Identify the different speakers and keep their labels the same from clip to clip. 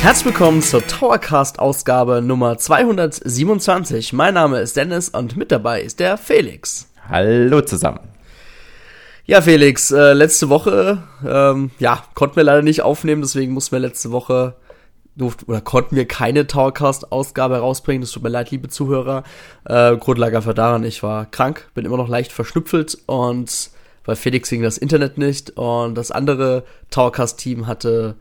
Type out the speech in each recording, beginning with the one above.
Speaker 1: Herzlich willkommen zur Towercast-Ausgabe Nummer 227. Mein Name ist Dennis und mit dabei ist der Felix.
Speaker 2: Hallo zusammen.
Speaker 1: Ja, Felix, äh, letzte Woche, ähm, ja, konnten wir leider nicht aufnehmen, deswegen mussten wir letzte Woche durften oder konnten wir keine Towercast-Ausgabe herausbringen. Das tut mir leid, liebe Zuhörer. Äh, Grund lag einfach daran, ich war krank, bin immer noch leicht verschnüpfelt und weil Felix ging das Internet nicht und das andere Towercast-Team hatte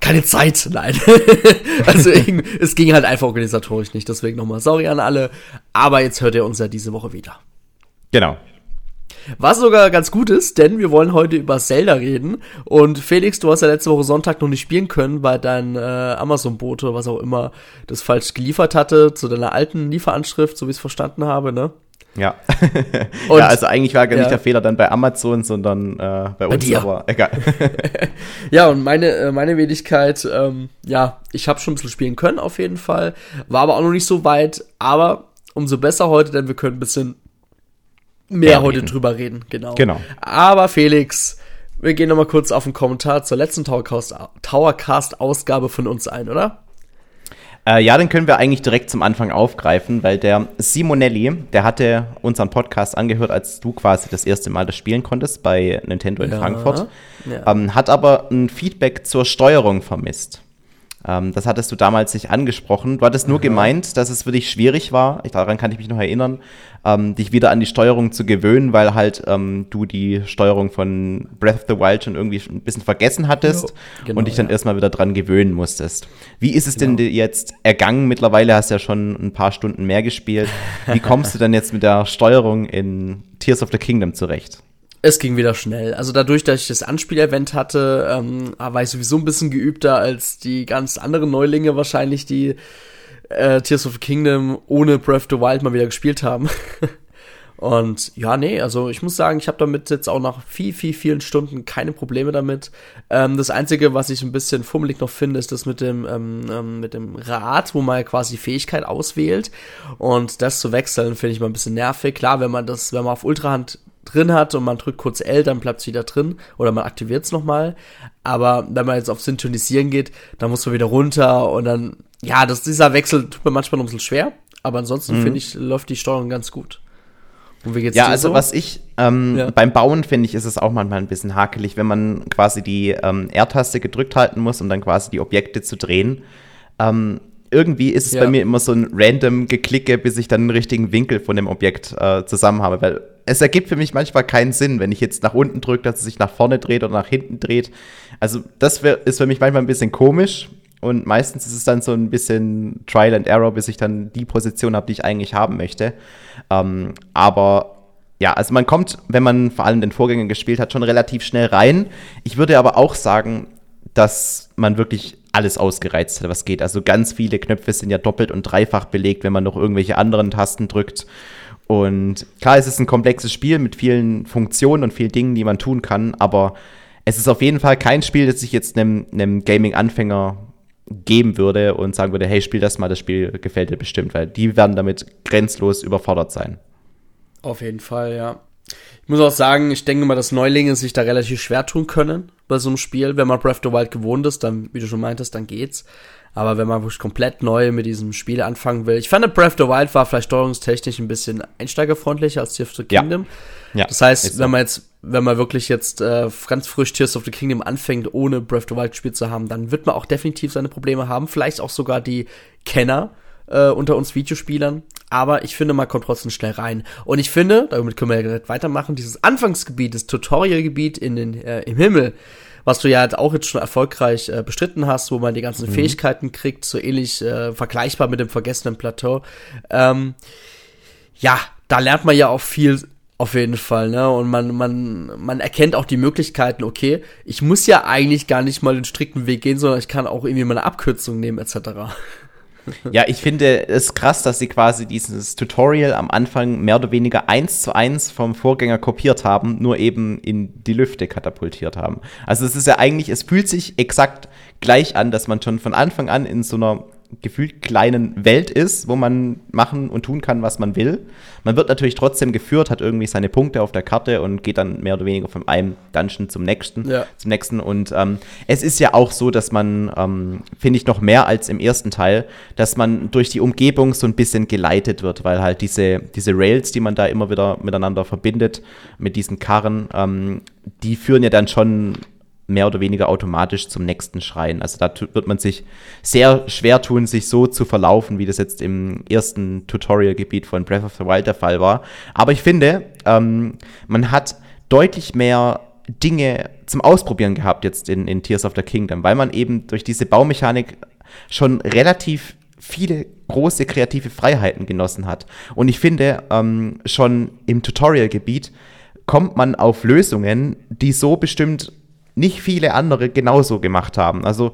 Speaker 1: keine Zeit, nein. also es ging halt einfach organisatorisch nicht, deswegen nochmal sorry an alle. Aber jetzt hört ihr uns ja diese Woche wieder.
Speaker 2: Genau.
Speaker 1: Was sogar ganz gut ist, denn wir wollen heute über Zelda reden. Und Felix, du hast ja letzte Woche Sonntag noch nicht spielen können, weil dein äh, Amazon-Bote, was auch immer, das falsch geliefert hatte, zu deiner alten Lieferanschrift, so wie ich es verstanden habe, ne?
Speaker 2: Ja. ja, also eigentlich war gar nicht ja. der Fehler dann bei Amazon, sondern äh, bei uns,
Speaker 1: bei
Speaker 2: aber egal.
Speaker 1: ja, und meine, äh, meine Wenigkeit, ähm, ja, ich habe schon ein bisschen spielen können auf jeden Fall, war aber auch noch nicht so weit, aber umso besser heute, denn wir können ein bisschen mehr ja, heute reden. drüber reden, genau.
Speaker 2: Genau.
Speaker 1: Aber Felix, wir gehen nochmal kurz auf den Kommentar zur letzten Towercast-Ausgabe von uns ein, oder?
Speaker 2: Äh, ja, den können wir eigentlich direkt zum Anfang aufgreifen, weil der Simonelli, der hatte unseren Podcast angehört, als du quasi das erste Mal das spielen konntest bei Nintendo in ja, Frankfurt, ja. Ähm, hat aber ein Feedback zur Steuerung vermisst. Ähm, das hattest du damals nicht angesprochen. Du hattest nur mhm. gemeint, dass es für dich schwierig war, ich, daran kann ich mich noch erinnern, ähm, dich wieder an die Steuerung zu gewöhnen, weil halt ähm, du die Steuerung von Breath of the Wild schon irgendwie ein bisschen vergessen hattest genau, und dich dann ja. erstmal wieder dran gewöhnen musstest. Wie ist es genau. denn jetzt ergangen? Mittlerweile hast du ja schon ein paar Stunden mehr gespielt. Wie kommst du denn jetzt mit der Steuerung in Tears of the Kingdom zurecht?
Speaker 1: Es ging wieder schnell. Also dadurch, dass ich das Anspielevent hatte, ähm, war ich sowieso ein bisschen geübter als die ganz anderen Neulinge wahrscheinlich, die äh, Tears of the Kingdom ohne Breath of the Wild mal wieder gespielt haben. Und ja, nee, also ich muss sagen, ich habe damit jetzt auch nach viel, viel, vielen Stunden keine Probleme damit. Ähm, das Einzige, was ich ein bisschen fummelig noch finde, ist das mit dem, ähm, ähm, mit dem Rad, wo man quasi Fähigkeit auswählt. Und das zu wechseln, finde ich mal ein bisschen nervig. Klar, wenn man das, wenn man auf Ultrahand drin hat und man drückt kurz L, dann bleibt es wieder drin oder man aktiviert es nochmal. Aber wenn man jetzt auf Synchronisieren geht, dann muss man wieder runter und dann, ja, das, dieser Wechsel tut mir manchmal noch ein bisschen schwer, aber ansonsten mhm. finde ich, läuft die Steuerung ganz gut.
Speaker 2: Und wie geht's ja, also so? was ich ähm, ja. beim Bauen finde ich, ist es auch manchmal ein bisschen hakelig, wenn man quasi die ähm, R-Taste gedrückt halten muss, um dann quasi die Objekte zu drehen. Ähm, irgendwie ist es ja. bei mir immer so ein random Geklicke, bis ich dann einen richtigen Winkel von dem Objekt äh, zusammen habe, weil es ergibt für mich manchmal keinen Sinn, wenn ich jetzt nach unten drücke, dass es sich nach vorne dreht oder nach hinten dreht. Also das wär, ist für mich manchmal ein bisschen komisch und meistens ist es dann so ein bisschen Trial and Error, bis ich dann die Position habe, die ich eigentlich haben möchte. Ähm, aber ja, also man kommt, wenn man vor allem den Vorgänger gespielt hat, schon relativ schnell rein. Ich würde aber auch sagen, dass man wirklich alles ausgereizt hat, was geht. Also ganz viele Knöpfe sind ja doppelt und dreifach belegt, wenn man noch irgendwelche anderen Tasten drückt. Und klar, es ist ein komplexes Spiel mit vielen Funktionen und vielen Dingen, die man tun kann, aber es ist auf jeden Fall kein Spiel, das ich jetzt einem, einem Gaming-Anfänger geben würde und sagen würde, hey, spiel das mal, das Spiel gefällt dir bestimmt, weil die werden damit grenzlos überfordert sein.
Speaker 1: Auf jeden Fall, ja. Ich muss auch sagen, ich denke mal, dass Neulinge sich da relativ schwer tun können bei so einem Spiel. Wenn man Breath of the Wild gewohnt ist, dann, wie du schon meintest, dann geht's. Aber wenn man wirklich komplett neu mit diesem Spiel anfangen will, ich fand Breath of the Wild war vielleicht steuerungstechnisch ein bisschen einsteigerfreundlicher als Tears of the Kingdom. Ja. ja das heißt, wenn man jetzt, wenn man wirklich jetzt äh, ganz frisch Tears of the Kingdom anfängt, ohne Breath of the Wild gespielt zu haben, dann wird man auch definitiv seine Probleme haben. Vielleicht auch sogar die Kenner äh, unter uns Videospielern. Aber ich finde, man kommt trotzdem schnell rein. Und ich finde, damit können wir ja direkt weitermachen, dieses Anfangsgebiet, das Tutorialgebiet in den, äh, im Himmel, was du ja halt auch jetzt schon erfolgreich äh, bestritten hast, wo man die ganzen mhm. Fähigkeiten kriegt, so ähnlich äh, vergleichbar mit dem vergessenen Plateau. Ähm, ja, da lernt man ja auch viel auf jeden Fall, ne? Und man, man, man erkennt auch die Möglichkeiten, okay, ich muss ja eigentlich gar nicht mal den strikten Weg gehen, sondern ich kann auch irgendwie meine Abkürzung nehmen, etc.
Speaker 2: Ja, ich finde es krass, dass sie quasi dieses Tutorial am Anfang mehr oder weniger eins zu eins vom Vorgänger kopiert haben, nur eben in die Lüfte katapultiert haben. Also es ist ja eigentlich, es fühlt sich exakt gleich an, dass man schon von Anfang an in so einer gefühlt kleinen Welt ist, wo man machen und tun kann, was man will. Man wird natürlich trotzdem geführt, hat irgendwie seine Punkte auf der Karte und geht dann mehr oder weniger von einem Dungeon zum nächsten. Ja. Zum nächsten. Und ähm, es ist ja auch so, dass man, ähm, finde ich, noch mehr als im ersten Teil, dass man durch die Umgebung so ein bisschen geleitet wird, weil halt diese, diese Rails, die man da immer wieder miteinander verbindet, mit diesen Karren, ähm, die führen ja dann schon mehr oder weniger automatisch zum nächsten Schrein. Also da wird man sich sehr schwer tun, sich so zu verlaufen, wie das jetzt im ersten Tutorial-Gebiet von Breath of the Wild der Fall war. Aber ich finde, ähm, man hat deutlich mehr Dinge zum Ausprobieren gehabt jetzt in, in Tears of the Kingdom, weil man eben durch diese Baumechanik schon relativ viele große kreative Freiheiten genossen hat. Und ich finde, ähm, schon im Tutorial-Gebiet kommt man auf Lösungen, die so bestimmt nicht viele andere genauso gemacht haben. Also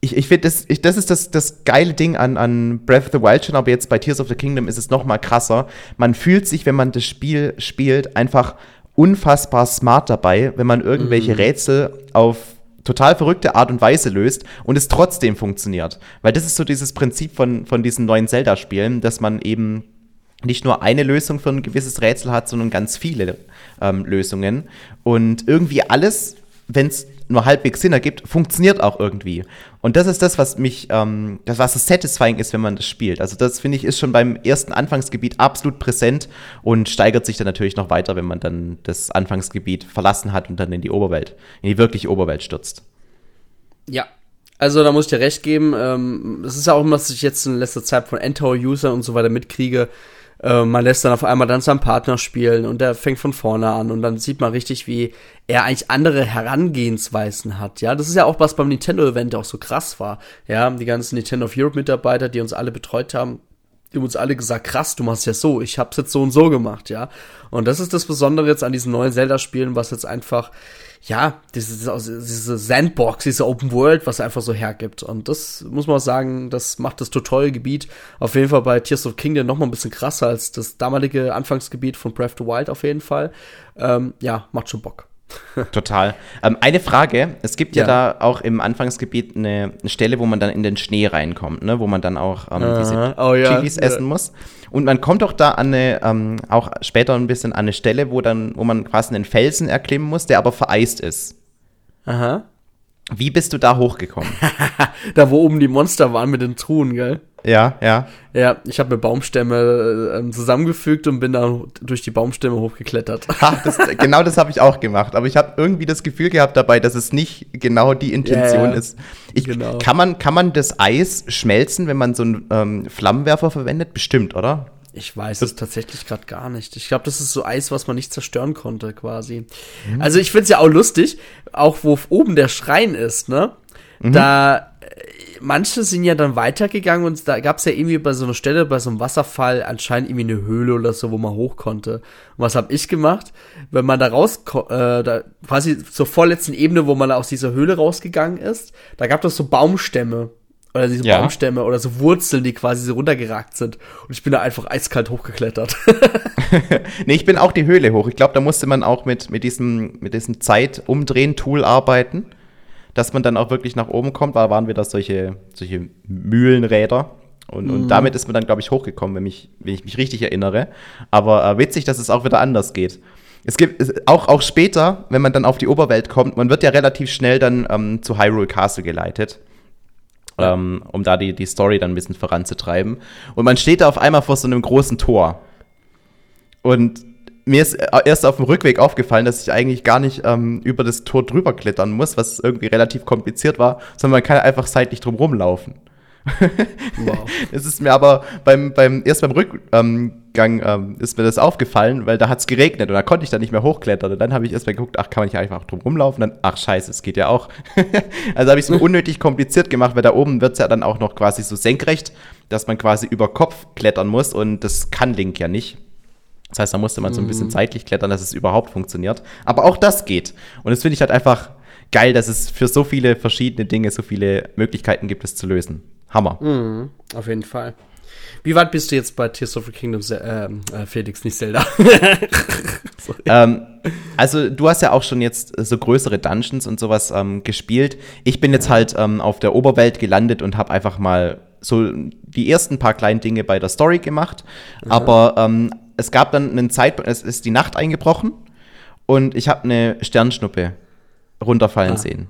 Speaker 2: ich, ich finde, das, das ist das, das geile Ding an, an Breath of the Wild schon, aber jetzt bei Tears of the Kingdom ist es noch mal krasser. Man fühlt sich, wenn man das Spiel spielt, einfach unfassbar smart dabei, wenn man irgendwelche mhm. Rätsel auf total verrückte Art und Weise löst und es trotzdem funktioniert. Weil das ist so dieses Prinzip von, von diesen neuen Zelda-Spielen, dass man eben nicht nur eine Lösung für ein gewisses Rätsel hat, sondern ganz viele ähm, Lösungen. Und irgendwie alles, wenn es nur halbwegs Sinn ergibt, funktioniert auch irgendwie. Und das ist das, was mich, ähm, das, was das satisfying ist, wenn man das spielt. Also das finde ich ist schon beim ersten Anfangsgebiet absolut präsent und steigert sich dann natürlich noch weiter, wenn man dann das Anfangsgebiet verlassen hat und dann in die Oberwelt, in die wirkliche Oberwelt stürzt.
Speaker 1: Ja, also da muss ich dir recht geben. Ähm, es ist ja auch immer, dass ich jetzt in letzter Zeit von Endtower-Usern und so weiter mitkriege, äh, man lässt dann auf einmal dann seinen Partner spielen und der fängt von vorne an und dann sieht man richtig, wie er eigentlich andere Herangehensweisen hat. Ja, das ist ja auch was beim Nintendo-Event auch so krass war. Ja, die ganzen Nintendo of Europe-Mitarbeiter, die uns alle betreut haben, die haben uns alle gesagt, krass, du machst ja so, ich hab's jetzt so und so gemacht, ja. Und das ist das Besondere jetzt an diesen neuen Zelda-Spielen, was jetzt einfach, ja, diese, diese Sandbox, diese Open World, was einfach so hergibt. Und das muss man auch sagen, das macht das Tutorial-Gebiet auf jeden Fall bei Tears of Kingdom noch mal ein bisschen krasser als das damalige Anfangsgebiet von Breath of the Wild auf jeden Fall. Ähm, ja, macht schon Bock.
Speaker 2: Total. Ähm, eine Frage: Es gibt ja. ja. da auch im Anfangsgebiet eine, Stelle, wo man dann in den Schnee reinkommt, ne? wo man dann auch ähm, diese oh, ja. Chilis essen ja. muss. Und man kommt doch da an eine, ähm, auch später ein bisschen an eine Stelle, wo dann, wo man quasi einen Felsen erklimmen muss, der aber vereist ist.
Speaker 1: Aha.
Speaker 2: Wie bist du da hochgekommen?
Speaker 1: da, wo oben die Monster waren mit den Truhen, gell?
Speaker 2: Ja, ja.
Speaker 1: Ja, ich habe mir Baumstämme äh, zusammengefügt und bin dann durch die Baumstämme hochgeklettert.
Speaker 2: Ach, das, genau das habe ich auch gemacht. Aber ich habe irgendwie das Gefühl gehabt dabei, dass es nicht genau die Intention ja. ist. Ich, genau. kann, man, kann man das Eis schmelzen, wenn man so einen ähm, Flammenwerfer verwendet? Bestimmt, oder?
Speaker 1: Ich weiß es tatsächlich gerade gar nicht. Ich glaube, das ist so Eis, was man nicht zerstören konnte, quasi. Mhm. Also ich finde es ja auch lustig, auch wo oben der Schrein ist, ne? Mhm. Da manche sind ja dann weitergegangen und da gab es ja irgendwie bei so einer Stelle, bei so einem Wasserfall anscheinend irgendwie eine Höhle oder so, wo man hoch konnte. Und was habe ich gemacht? Wenn man da raus, äh, da quasi zur vorletzten Ebene, wo man aus dieser Höhle rausgegangen ist, da gab es so Baumstämme oder diese ja. Baumstämme oder so Wurzeln, die quasi so runtergeragt sind. Und ich bin da einfach eiskalt hochgeklettert.
Speaker 2: nee, ich bin auch die Höhle hoch. Ich glaube, da musste man auch mit, mit diesem, mit diesem Zeitumdrehen-Tool arbeiten dass man dann auch wirklich nach oben kommt, weil waren wir da solche, solche Mühlenräder. Und, mhm. und damit ist man dann, glaube ich, hochgekommen, wenn, mich, wenn ich mich richtig erinnere. Aber äh, witzig, dass es auch wieder anders geht. Es gibt auch, auch später, wenn man dann auf die Oberwelt kommt, man wird ja relativ schnell dann ähm, zu Hyrule Castle geleitet. Ähm, um da die, die Story dann ein bisschen voranzutreiben. Und man steht da auf einmal vor so einem großen Tor. Und mir ist äh, erst auf dem Rückweg aufgefallen, dass ich eigentlich gar nicht ähm, über das Tor drüber klettern muss, was irgendwie relativ kompliziert war, sondern man kann einfach seitlich drum rumlaufen. Wow. Das ist mir aber beim, beim erst beim Rückgang ähm, ist mir das aufgefallen, weil da hat es geregnet und da konnte ich dann nicht mehr hochklettern. Und dann habe ich erst mal geguckt, ach, kann man nicht einfach drum rumlaufen? Dann, ach scheiße, es geht ja auch. also habe ich es mir unnötig kompliziert gemacht, weil da oben wird es ja dann auch noch quasi so senkrecht, dass man quasi über Kopf klettern muss und das kann Link ja nicht. Das heißt, da musste man so ein bisschen mhm. zeitlich klettern, dass es überhaupt funktioniert. Aber auch das geht. Und das finde ich halt einfach geil, dass es für so viele verschiedene Dinge so viele Möglichkeiten gibt, es zu lösen. Hammer.
Speaker 1: Mhm, auf jeden Fall. Wie weit bist du jetzt bei Tears of the Kingdom, äh, äh, Felix, nicht Zelda?
Speaker 2: ähm, also du hast ja auch schon jetzt so größere Dungeons und sowas ähm, gespielt. Ich bin jetzt halt ähm, auf der Oberwelt gelandet und habe einfach mal so die ersten paar kleinen Dinge bei der Story gemacht. Mhm. Aber ähm, es gab dann einen Zeitpunkt, es ist die Nacht eingebrochen und ich habe eine Sternschnuppe runterfallen ah. sehen.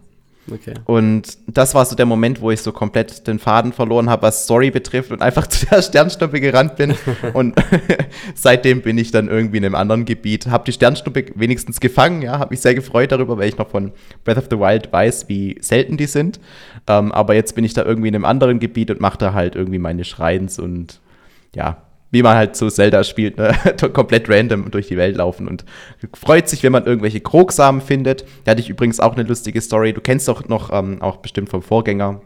Speaker 2: Okay. Und das war so der Moment, wo ich so komplett den Faden verloren habe, was Story betrifft und einfach zu der Sternschnuppe gerannt bin. und seitdem bin ich dann irgendwie in einem anderen Gebiet. Habe die Sternschnuppe wenigstens gefangen, ja, habe mich sehr gefreut darüber, weil ich noch von Breath of the Wild weiß, wie selten die sind. Ähm, aber jetzt bin ich da irgendwie in einem anderen Gebiet und mache da halt irgendwie meine Schreins und ja, wie man halt so Zelda spielt, ne? komplett random durch die Welt laufen und freut sich, wenn man irgendwelche Krogsamen findet. Da hatte ich übrigens auch eine lustige Story. Du kennst doch noch ähm, auch bestimmt vom Vorgänger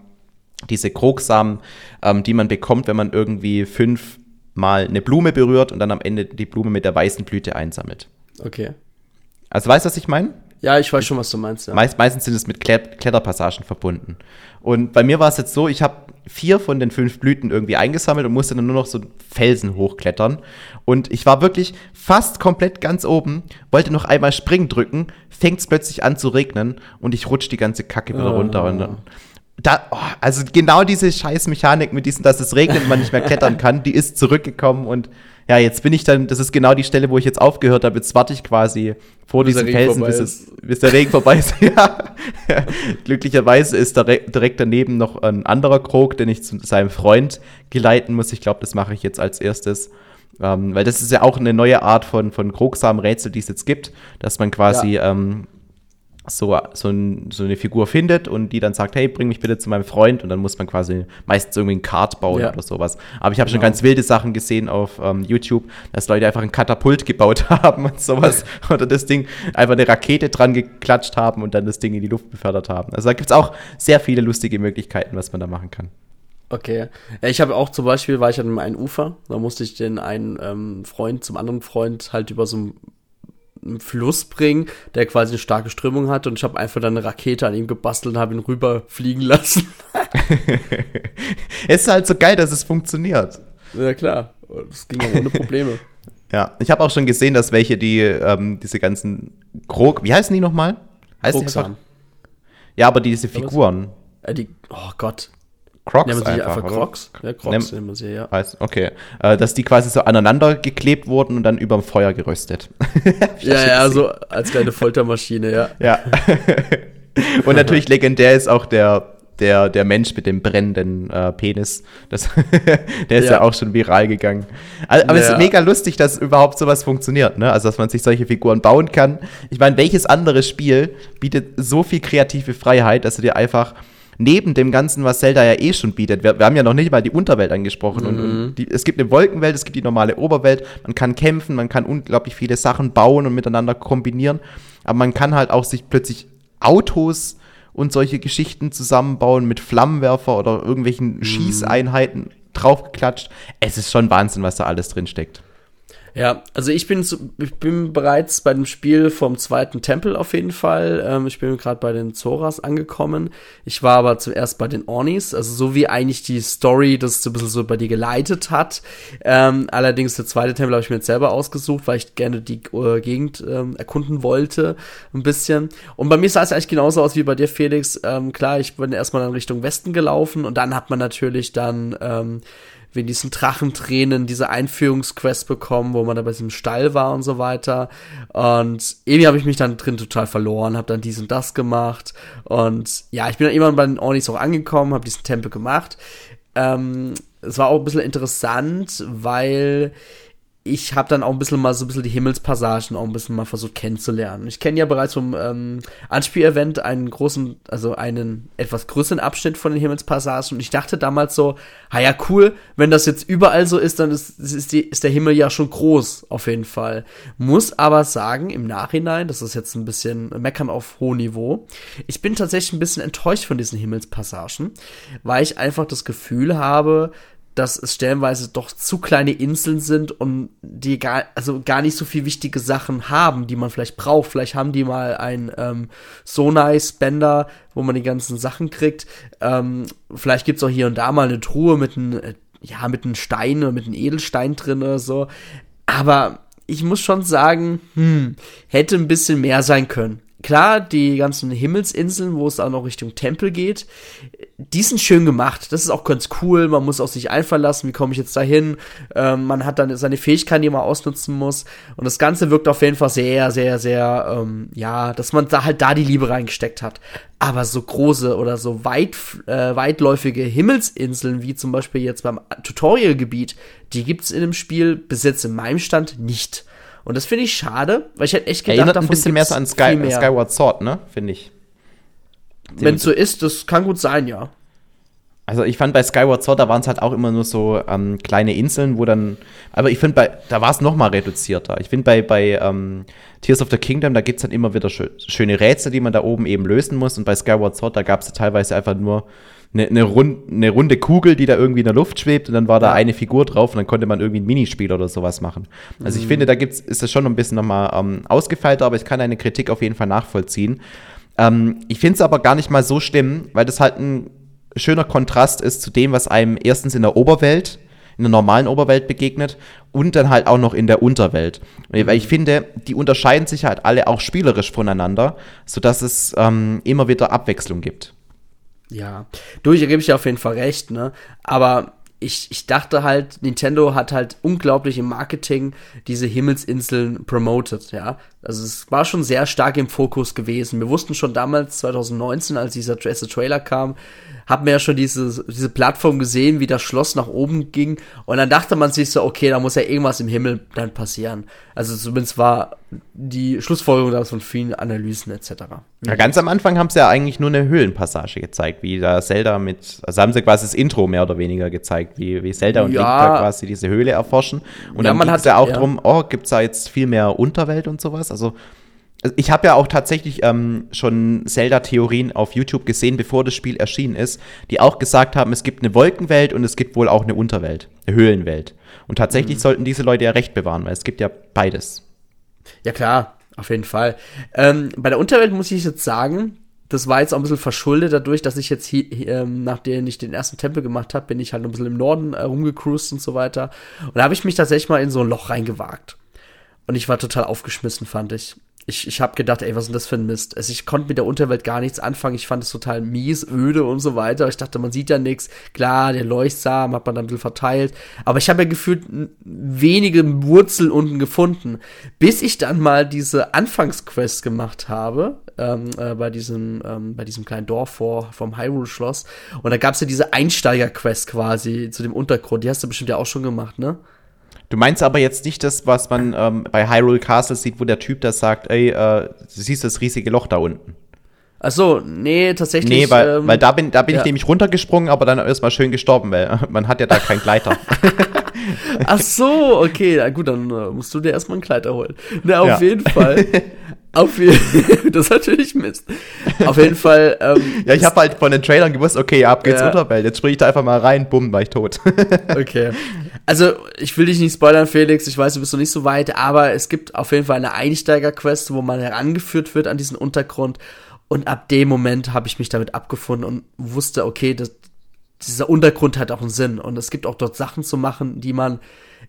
Speaker 2: diese Krogsamen, ähm, die man bekommt, wenn man irgendwie fünfmal eine Blume berührt und dann am Ende die Blume mit der weißen Blüte einsammelt.
Speaker 1: Okay.
Speaker 2: Also weißt du, was ich meine?
Speaker 1: Ja, ich weiß schon, was du meinst. Ja.
Speaker 2: Meist, meistens sind es mit Kletterpassagen verbunden. Und bei mir war es jetzt so, ich habe vier von den fünf Blüten irgendwie eingesammelt und musste dann nur noch so Felsen hochklettern. Und ich war wirklich fast komplett ganz oben, wollte noch einmal Springen drücken, fängt es plötzlich an zu regnen und ich rutsche die ganze Kacke wieder oh. runter. Und dann, da, oh, also genau diese scheiß Mechanik mit diesem, dass es regnet und man nicht mehr klettern kann, die ist zurückgekommen und ja, jetzt bin ich dann, das ist genau die Stelle, wo ich jetzt aufgehört habe. Jetzt warte ich quasi vor bis diesem Felsen, bis, es, bis, der Regen vorbei ist. ja. Glücklicherweise ist da direkt daneben noch ein anderer Krog, den ich zu seinem Freund geleiten muss. Ich glaube, das mache ich jetzt als erstes. Ähm, weil das ist ja auch eine neue Art von, von Krogsamen-Rätsel, die es jetzt gibt, dass man quasi ja. ähm, so, so, ein, so, eine Figur findet und die dann sagt, hey, bring mich bitte zu meinem Freund und dann muss man quasi meistens irgendwie ein Kart bauen ja. oder sowas. Aber ich habe genau. schon ganz wilde Sachen gesehen auf ähm, YouTube, dass Leute einfach ein Katapult gebaut haben und sowas oder das Ding einfach eine Rakete dran geklatscht haben und dann das Ding in die Luft befördert haben. Also da gibt es auch sehr viele lustige Möglichkeiten, was man da machen kann.
Speaker 1: Okay. Ich habe auch zum Beispiel, war ich an einem Ufer, da musste ich den einen ähm, Freund zum anderen Freund halt über so ein einen Fluss bringen, der quasi eine starke Strömung hat und ich habe einfach dann eine Rakete an ihm gebastelt und habe ihn rüberfliegen lassen.
Speaker 2: es ist halt so geil, dass es funktioniert.
Speaker 1: Ja klar, das ging ja ohne Probleme.
Speaker 2: ja, ich habe auch schon gesehen, dass welche die ähm, diese ganzen Krog, wie heißen die nochmal? Heißt
Speaker 1: Krogsan.
Speaker 2: Ja, aber diese Figuren.
Speaker 1: Äh, die, oh Gott,
Speaker 2: Crocs nehmen sie einfach,
Speaker 1: einfach Crocs? Ja, Crocs nehmen sie, ja.
Speaker 2: okay. Äh, dass die quasi so aneinander geklebt wurden und dann überm Feuer geröstet.
Speaker 1: ja, ja, so als kleine Foltermaschine, ja.
Speaker 2: Ja. und natürlich legendär ist auch der, der, der Mensch mit dem brennenden äh, Penis. Das, der ist ja. ja. auch schon viral gegangen. Also, aber ja. es ist mega lustig, dass überhaupt sowas funktioniert, ne? Also, dass man sich solche Figuren bauen kann. Ich meine, welches anderes Spiel bietet so viel kreative Freiheit, dass du dir einfach neben dem Ganzen, was Zelda ja eh schon bietet, wir, wir haben ja noch nicht mal die Unterwelt angesprochen. Mhm. Und, und mhm. die, es gibt eine Wolkenwelt, es gibt die normale Oberwelt, man kann kämpfen, man kann unglaublich viele Sachen bauen und miteinander kombinieren. Aber man kann halt auch sich plötzlich Autos und solche Geschichten zusammenbauen mit Flammenwerfer oder irgendwelchen mhm. Schießeinheiten draufgeklatscht. Es ist schon Wahnsinn, was da alles drin steckt.
Speaker 1: Ja, also ich bin, ich bin bereits bei dem Spiel vom zweiten Tempel auf jeden Fall. Ähm, ich bin gerade bei den Zoras angekommen. Ich war aber zuerst bei den Ornis, also so wie eigentlich die Story das so ein bisschen so bei dir geleitet hat. Ähm, allerdings der zweite Tempel habe ich mir jetzt selber ausgesucht, weil ich gerne die äh, Gegend ähm, erkunden wollte, ein bisschen. Und bei mir sah es eigentlich genauso aus wie bei dir, Felix. Ähm, klar, ich bin erstmal in Richtung Westen gelaufen und dann hat man natürlich dann wegen diesen Drachentränen diese Einführungsquest bekommen, wo man da bei diesem Stall war und so weiter. Und irgendwie habe ich mich dann drin total verloren, habe dann dies und das gemacht. Und ja, ich bin dann irgendwann bei den Ornis auch angekommen, habe diesen Tempel gemacht. Ähm, es war auch ein bisschen interessant, weil ich habe dann auch ein bisschen mal so ein bisschen die Himmelspassagen auch ein bisschen mal versucht kennenzulernen. Ich kenne ja bereits vom ähm, Anspiel-Event einen großen, also einen etwas größeren Abschnitt von den Himmelspassagen und ich dachte damals so, ha ja cool, wenn das jetzt überall so ist, dann ist, ist, die, ist der Himmel ja schon groß, auf jeden Fall. Muss aber sagen, im Nachhinein, das ist jetzt ein bisschen meckern auf hohem Niveau, ich bin tatsächlich ein bisschen enttäuscht von diesen Himmelspassagen, weil ich einfach das Gefühl habe, dass es stellenweise doch zu kleine Inseln sind und die gar, also gar nicht so viel wichtige Sachen haben, die man vielleicht braucht. Vielleicht haben die mal ein ähm, Sonai-Spender, wo man die ganzen Sachen kriegt. Ähm, vielleicht gibt's auch hier und da mal eine Truhe mit einem äh, ja, mit einem Stein oder mit einem Edelstein drin oder so. Aber ich muss schon sagen, hm, hätte ein bisschen mehr sein können klar, die ganzen Himmelsinseln, wo es auch noch Richtung Tempel geht, die sind schön gemacht. Das ist auch ganz cool. Man muss auf sich einfallen lassen, wie komme ich jetzt dahin. Ähm, man hat dann seine Fähigkeiten, die man ausnutzen muss. Und das Ganze wirkt auf jeden Fall sehr, sehr, sehr, ähm, ja, dass man da halt da die Liebe reingesteckt hat. Aber so große oder so weit, äh, weitläufige Himmelsinseln, wie zum Beispiel jetzt beim Tutorialgebiet, die gibt's in dem Spiel bis jetzt in meinem Stand nicht. Und das finde ich schade, weil ich hätte echt gedacht,
Speaker 2: Erinnert ein bisschen mehr so an Sky, Skyward Sword, ne? Finde ich.
Speaker 1: Wenn es so ist, das kann gut sein, ja.
Speaker 2: Also ich fand bei Skyward Sword, da waren es halt auch immer nur so ähm, kleine Inseln, wo dann, aber ich finde, bei da war es noch mal reduzierter. Ich finde bei, bei ähm, Tears of the Kingdom, da gibt es dann immer wieder schö schöne Rätsel, die man da oben eben lösen muss. Und bei Skyward Sword, da gab es teilweise einfach nur eine, eine, rund, eine, runde Kugel, die da irgendwie in der Luft schwebt und dann war da eine Figur drauf und dann konnte man irgendwie ein Minispiel oder sowas machen. Also mhm. ich finde, da gibt's, ist das schon ein bisschen nochmal ähm, ausgefeilter, aber ich kann eine Kritik auf jeden Fall nachvollziehen. Ähm, ich finde es aber gar nicht mal so schlimm, weil das halt ein schöner Kontrast ist zu dem, was einem erstens in der Oberwelt in der normalen Oberwelt begegnet und dann halt auch noch in der Unterwelt. Weil ich mhm. finde, die unterscheiden sich halt alle auch spielerisch voneinander, sodass es ähm, immer wieder Abwechslung gibt.
Speaker 1: Ja, du, ich gebe ich auf jeden Fall recht, ne? Aber ich, ich dachte halt, Nintendo hat halt unglaublich im Marketing diese Himmelsinseln promoted, ja. Also es war schon sehr stark im Fokus gewesen. Wir wussten schon damals, 2019, als dieser erste Trailer kam, hat man ja schon diese, diese Plattform gesehen, wie das Schloss nach oben ging. Und dann dachte man sich so, okay, da muss ja irgendwas im Himmel dann passieren. Also zumindest war die Schlussfolgerung daraus von vielen Analysen etc.
Speaker 2: Ja, ganz am Anfang haben sie ja eigentlich nur eine Höhlenpassage gezeigt, wie da Zelda mit, also haben sie quasi das Intro mehr oder weniger gezeigt, wie, wie Zelda und ja. Link da quasi diese Höhle erforschen. Und ja, dann geht es ja auch ja. drum, oh, gibt es da jetzt viel mehr Unterwelt und sowas? Also ich habe ja auch tatsächlich ähm, schon Zelda-Theorien auf YouTube gesehen, bevor das Spiel erschienen ist, die auch gesagt haben, es gibt eine Wolkenwelt und es gibt wohl auch eine Unterwelt, eine Höhlenwelt. Und tatsächlich mhm. sollten diese Leute ja recht bewahren, weil es gibt ja beides.
Speaker 1: Ja klar, auf jeden Fall. Ähm, bei der Unterwelt muss ich jetzt sagen, das war jetzt auch ein bisschen verschuldet dadurch, dass ich jetzt hier, ähm, nachdem ich den ersten Tempel gemacht habe, bin ich halt ein bisschen im Norden äh, rumgecruised und so weiter. Und da habe ich mich tatsächlich mal in so ein Loch reingewagt. Und ich war total aufgeschmissen, fand ich ich, ich habe gedacht, ey, was ist denn das für ein Mist? Also ich konnte mit der Unterwelt gar nichts anfangen. Ich fand es total mies, öde und so weiter. Ich dachte, man sieht ja nichts. Klar, der Leuchtsamen hat man dann ein bisschen verteilt. Aber ich habe ja gefühlt wenige Wurzeln unten gefunden. Bis ich dann mal diese Anfangsquest gemacht habe, ähm, äh, bei diesem, ähm, bei diesem kleinen Dorf vor, vom Hyrule-Schloss. Und da gab es ja diese Einsteiger-Quest quasi zu dem Untergrund. Die hast du bestimmt ja auch schon gemacht, ne?
Speaker 2: Du meinst aber jetzt nicht das, was man ähm, bei Hyrule Castle sieht, wo der Typ da sagt, ey, äh, du siehst das riesige Loch da unten.
Speaker 1: Ach so, nee, tatsächlich.
Speaker 2: Nee, weil, ähm, weil da bin, da bin ja. ich nämlich runtergesprungen, aber dann erstmal schön gestorben, weil man hat ja da keinen Gleiter.
Speaker 1: Ach so, okay, na gut, dann äh, musst du dir erstmal einen Gleiter holen. Na, auf ja. jeden Fall. Auf jeden das ist natürlich Mist. Auf jeden Fall. Ähm,
Speaker 2: ja, ich habe halt von den Trailern gewusst, okay, ab geht's ja. Unterwelt. Jetzt springe ich da einfach mal rein, bumm, war ich tot.
Speaker 1: okay. Also, ich will dich nicht spoilern, Felix. Ich weiß, du bist noch nicht so weit, aber es gibt auf jeden Fall eine Einsteiger-Quest, wo man herangeführt wird an diesen Untergrund. Und ab dem Moment habe ich mich damit abgefunden und wusste, okay, das, dieser Untergrund hat auch einen Sinn. Und es gibt auch dort Sachen zu machen, die man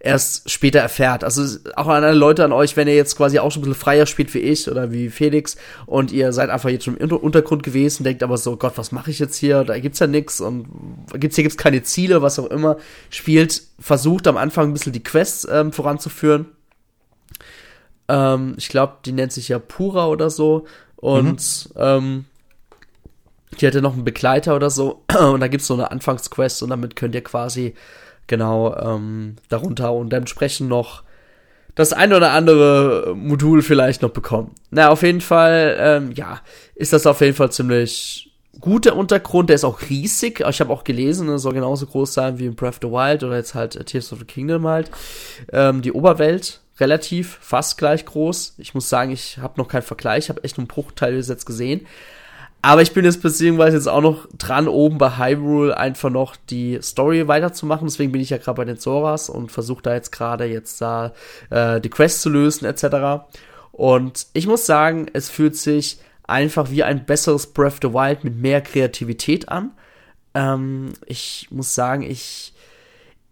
Speaker 1: erst später erfährt. Also auch an alle Leute an euch, wenn ihr jetzt quasi auch schon ein bisschen freier spielt wie ich oder wie Felix und ihr seid einfach jetzt schon im Untergrund gewesen, denkt aber so, Gott, was mache ich jetzt hier? Da gibt's ja nix und gibt's hier gibt's keine Ziele, was auch immer. Spielt, versucht am Anfang ein bisschen die Quests ähm, voranzuführen. Ähm, ich glaube, die nennt sich ja Pura oder so und mhm. ähm, die hatte noch einen Begleiter oder so und da gibt's so eine Anfangsquest und damit könnt ihr quasi genau ähm, darunter und entsprechend noch das ein oder andere Modul vielleicht noch bekommen. Na, auf jeden Fall, ähm, ja, ist das auf jeden Fall ziemlich guter Untergrund. Der ist auch riesig. Ich habe auch gelesen, er soll genauso groß sein wie in Breath of the Wild oder jetzt halt Tears of the Kingdom halt. Ähm, die Oberwelt relativ fast gleich groß. Ich muss sagen, ich habe noch keinen Vergleich. Ich habe echt einen Bruchteil bis jetzt gesehen. Aber ich bin jetzt beziehungsweise jetzt auch noch dran, oben bei Hyrule einfach noch die Story weiterzumachen. Deswegen bin ich ja gerade bei den Zoras und versuche da jetzt gerade jetzt da äh, die Quest zu lösen etc. Und ich muss sagen, es fühlt sich einfach wie ein besseres Breath of the Wild mit mehr Kreativität an. Ähm, ich muss sagen, ich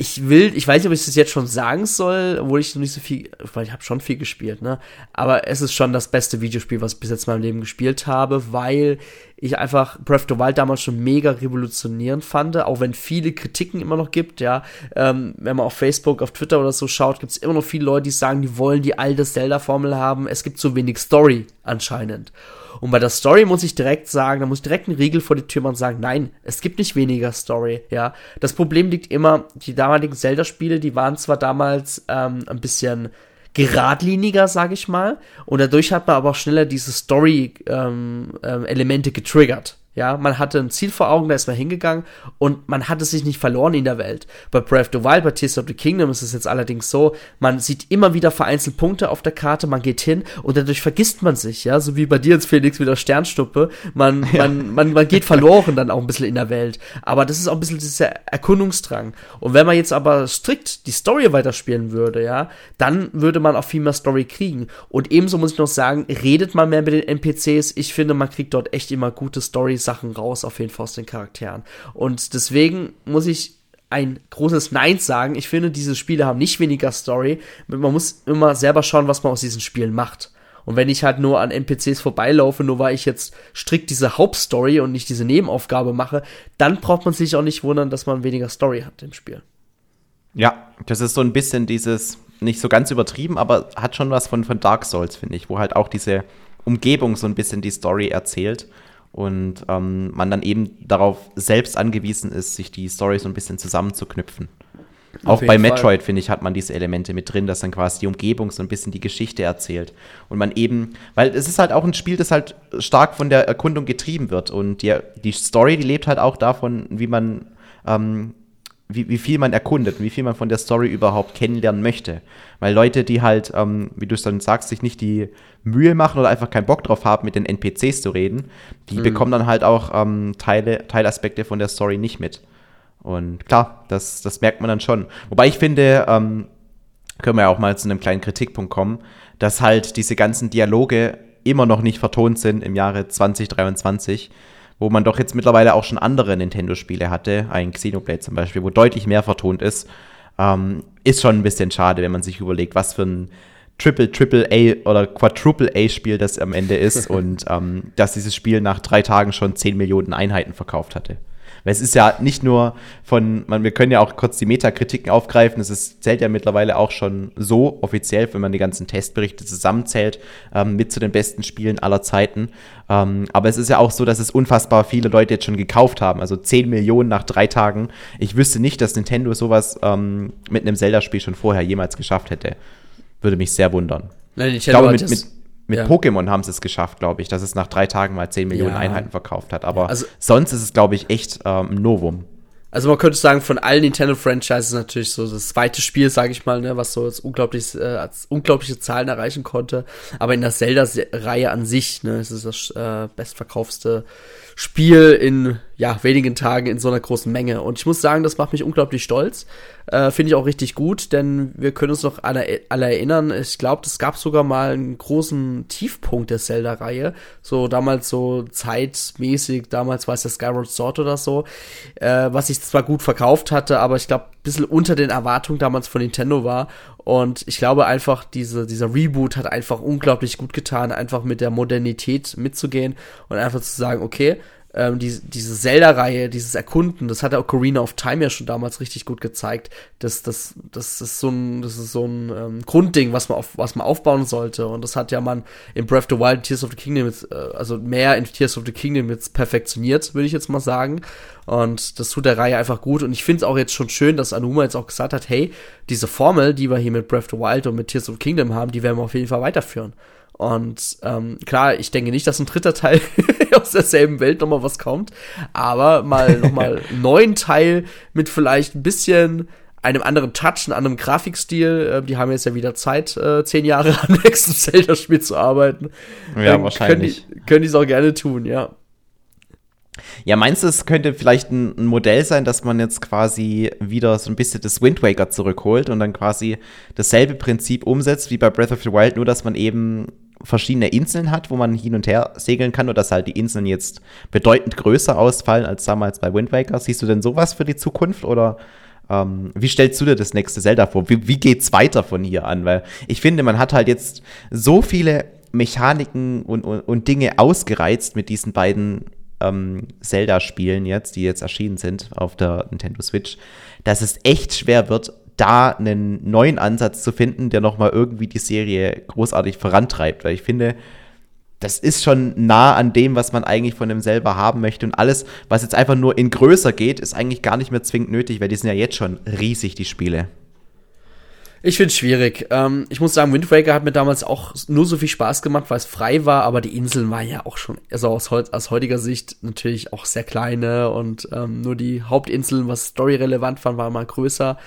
Speaker 1: ich will, ich weiß nicht, ob ich das jetzt schon sagen soll, obwohl ich noch nicht so viel, weil ich habe schon viel gespielt, ne? Aber es ist schon das beste Videospiel, was ich bis jetzt in meinem Leben gespielt habe, weil ich einfach Breath of the Wild damals schon mega revolutionierend fand, auch wenn viele Kritiken immer noch gibt, ja. Ähm, wenn man auf Facebook, auf Twitter oder so schaut, gibt es immer noch viele Leute, die sagen, die wollen die alte Zelda-Formel haben. Es gibt zu wenig Story anscheinend. Und bei der Story muss ich direkt sagen, da muss ich direkt einen Riegel vor die Tür machen und sagen, nein, es gibt nicht weniger Story, ja. Das Problem liegt immer, die damaligen Zelda-Spiele, die waren zwar damals ähm, ein bisschen geradliniger, sag ich mal, und dadurch hat man aber auch schneller diese Story-Elemente ähm, ähm, getriggert. Ja, man hatte ein Ziel vor Augen, da ist man hingegangen und man hatte sich nicht verloren in der Welt. Bei Breath of the Wild, bei Tears of the Kingdom ist es jetzt allerdings so, man sieht immer wieder vereinzelt Punkte auf der Karte, man geht hin und dadurch vergisst man sich, ja, so wie bei dir jetzt Felix mit der Sternstuppe. Man, ja. man, man, man geht verloren dann auch ein bisschen in der Welt. Aber das ist auch ein bisschen dieser Erkundungsdrang. Und wenn man jetzt aber strikt die Story weiterspielen würde, ja, dann würde man auch viel mehr Story kriegen. Und ebenso muss ich noch sagen, redet man mehr mit den NPCs. Ich finde, man kriegt dort echt immer gute Stories Sachen raus, auf jeden Fall aus den Charakteren. Und deswegen muss ich ein großes Nein sagen. Ich finde, diese Spiele haben nicht weniger Story. Man muss immer selber schauen, was man aus diesen Spielen macht. Und wenn ich halt nur an NPCs vorbeilaufe, nur weil ich jetzt strikt diese Hauptstory und nicht diese Nebenaufgabe mache, dann braucht man sich auch nicht wundern, dass man weniger Story hat im Spiel.
Speaker 2: Ja, das ist so ein bisschen dieses, nicht so ganz übertrieben, aber hat schon was von, von Dark Souls, finde ich, wo halt auch diese Umgebung so ein bisschen die Story erzählt und ähm, man dann eben darauf selbst angewiesen ist, sich die Story so ein bisschen zusammenzuknüpfen. Auch bei Metroid, finde ich, hat man diese Elemente mit drin, dass dann quasi die Umgebung so ein bisschen die Geschichte erzählt. Und man eben, weil es ist halt auch ein Spiel, das halt stark von der Erkundung getrieben wird. Und die, die Story, die lebt halt auch davon, wie man ähm, wie, wie viel man erkundet, wie viel man von der Story überhaupt kennenlernen möchte. Weil Leute, die halt, ähm, wie du es dann sagst, sich nicht die Mühe machen oder einfach keinen Bock drauf haben, mit den NPCs zu reden, die mhm. bekommen dann halt auch ähm, Teile, Teilaspekte von der Story nicht mit. Und klar, das, das merkt man dann schon. Wobei ich finde, ähm, können wir ja auch mal zu einem kleinen Kritikpunkt kommen, dass halt diese ganzen Dialoge immer noch nicht vertont sind im Jahre 2023 wo man doch jetzt mittlerweile auch schon andere Nintendo-Spiele hatte, ein Xenoblade zum Beispiel, wo deutlich mehr vertont ist, ähm, ist schon ein bisschen schade, wenn man sich überlegt, was für ein Triple Triple A oder Quadruple A Spiel das am Ende ist und ähm, dass dieses Spiel nach drei Tagen schon 10 Millionen Einheiten verkauft hatte. Weil es ist ja nicht nur von, man, wir können ja auch kurz die Metakritiken aufgreifen, es ist, zählt ja mittlerweile auch schon so offiziell, wenn man die ganzen Testberichte zusammenzählt, ähm, mit zu den besten Spielen aller Zeiten. Ähm, aber es ist ja auch so, dass es unfassbar viele Leute jetzt schon gekauft haben, also 10 Millionen nach drei Tagen. Ich wüsste nicht, dass Nintendo sowas ähm, mit einem Zelda-Spiel schon vorher jemals geschafft hätte. Würde mich sehr wundern. Nein, ich glaube, mit, mit, mit ja. Pokémon haben sie es geschafft, glaube ich, dass es nach drei Tagen mal 10 Millionen ja. Einheiten verkauft hat. Aber also, sonst ist es, glaube ich, echt ähm, ein Novum.
Speaker 1: Also man könnte sagen, von allen Nintendo-Franchises natürlich so das zweite Spiel, sage ich mal, ne, was so als, unglaublich, äh, als unglaubliche Zahlen erreichen konnte. Aber in der Zelda-Reihe an sich, ne, ist es das äh, bestverkaufste Spiel in ja, wenigen Tagen in so einer großen Menge. Und ich muss sagen, das macht mich unglaublich stolz. Äh, Finde ich auch richtig gut, denn wir können uns noch alle, alle erinnern. Ich glaube, es gab sogar mal einen großen Tiefpunkt der Zelda-Reihe. So damals so zeitmäßig, damals war es der Skyward Sword oder so, äh, was sich zwar gut verkauft hatte, aber ich glaube, ein bisschen unter den Erwartungen damals von Nintendo war. Und ich glaube einfach, diese, dieser Reboot hat einfach unglaublich gut getan, einfach mit der Modernität mitzugehen und einfach zu sagen, okay, ähm, die, diese Zelda-Reihe, dieses Erkunden, das hat der Ocarina of Time ja schon damals richtig gut gezeigt. Das, das, das ist so ein, das ist so ein ähm, Grundding, was man, auf, was man aufbauen sollte. Und das hat ja man in Breath of the Wild, Tears of the Kingdom, jetzt, äh, also mehr in Tears of the Kingdom jetzt perfektioniert, würde ich jetzt mal sagen. Und das tut der Reihe einfach gut. Und ich finde es auch jetzt schon schön, dass Anuma jetzt auch gesagt hat, hey, diese Formel, die wir hier mit Breath of the Wild und mit Tears of the Kingdom haben, die werden wir auf jeden Fall weiterführen. Und ähm, klar, ich denke nicht, dass ein dritter Teil aus derselben Welt nochmal was kommt, aber mal nochmal einen neuen Teil mit vielleicht ein bisschen einem anderen Touch, einem anderen Grafikstil. Äh, die haben jetzt ja wieder Zeit, äh, zehn Jahre am nächsten Zelda-Spiel zu arbeiten.
Speaker 2: Ja, ähm, wahrscheinlich.
Speaker 1: Können die es auch gerne tun, ja.
Speaker 2: Ja, meinst du, es könnte vielleicht ein, ein, Modell sein, dass man jetzt quasi wieder so ein bisschen das Wind Waker zurückholt und dann quasi dasselbe Prinzip umsetzt wie bei Breath of the Wild, nur dass man eben verschiedene Inseln hat, wo man hin und her segeln kann, oder dass halt die Inseln jetzt bedeutend größer ausfallen als damals bei Wind Waker. Siehst du denn sowas für die Zukunft oder Ähm, wie stellst du dir das nächste Zelda vor? Wie, wie geht's weiter von hier an? Weil ich finde, man hat halt jetzt so viele Mechaniken und, und, und Dinge ausgereizt mit diesen beiden ähm, Zelda-Spielen jetzt, die jetzt erschienen sind auf der Nintendo Switch, dass es echt schwer wird, da einen neuen Ansatz zu finden, der nochmal irgendwie die Serie großartig vorantreibt. Weil ich finde, das ist schon nah an dem, was man eigentlich von dem selber haben möchte. Und alles, was jetzt einfach nur in größer geht, ist eigentlich gar nicht mehr zwingend nötig, weil die sind ja jetzt schon riesig, die Spiele.
Speaker 1: Ich finde es schwierig. Ähm, ich muss sagen, Wind Waker hat mir damals auch nur so viel Spaß gemacht, weil es frei war, aber die Inseln waren ja auch schon, also aus, aus heutiger Sicht natürlich auch sehr kleine und ähm, nur die Hauptinseln, was storyrelevant waren, waren mal größer.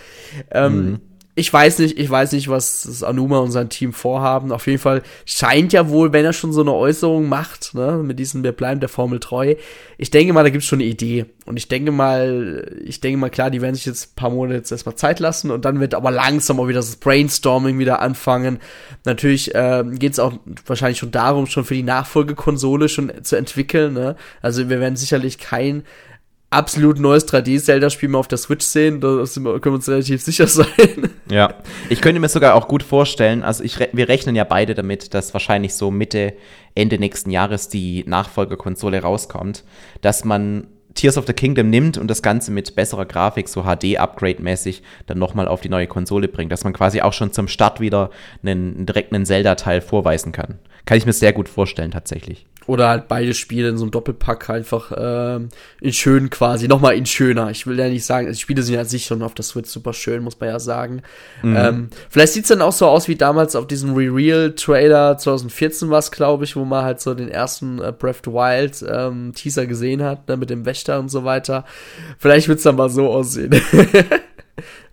Speaker 1: Ähm, mhm ich weiß nicht, ich weiß nicht, was das Anuma und sein Team vorhaben. Auf jeden Fall scheint ja wohl, wenn er schon so eine Äußerung macht, ne, mit diesem wir bleiben der Formel treu. Ich denke mal, da gibt's schon eine Idee. Und ich denke mal, ich denke mal, klar, die werden sich jetzt ein paar Monate jetzt erstmal Zeit lassen und dann wird aber langsam auch wieder das Brainstorming wieder anfangen. Natürlich äh, geht es auch wahrscheinlich schon darum, schon für die Nachfolgekonsole schon zu entwickeln. Ne? Also wir werden sicherlich kein absolut neues 3D-Zelda-Spiel mal auf der Switch sehen, da können wir uns relativ sicher sein.
Speaker 2: Ja, ich könnte mir sogar auch gut vorstellen, also ich, wir rechnen ja beide damit, dass wahrscheinlich so Mitte, Ende nächsten Jahres die Nachfolgerkonsole rauskommt, dass man Tears of the Kingdom nimmt und das Ganze mit besserer Grafik, so HD-Upgrade-mäßig, dann nochmal auf die neue Konsole bringt, dass man quasi auch schon zum Start wieder einen, direkt einen Zelda-Teil vorweisen kann. Kann ich mir sehr gut vorstellen, tatsächlich.
Speaker 1: Oder halt beide Spiele in so einem Doppelpack einfach ähm, in schön quasi, nochmal in schöner. Ich will ja nicht sagen, die Spiele sind ja an sich schon auf der Switch super schön, muss man ja sagen. Mhm. Ähm, vielleicht sieht's dann auch so aus wie damals auf diesem Re-Real-Trailer 2014 war es, glaube ich, wo man halt so den ersten äh, Breath of the Wild ähm, Teaser gesehen hat, ne, mit dem Wächter und so weiter. Vielleicht wird's dann mal so aussehen.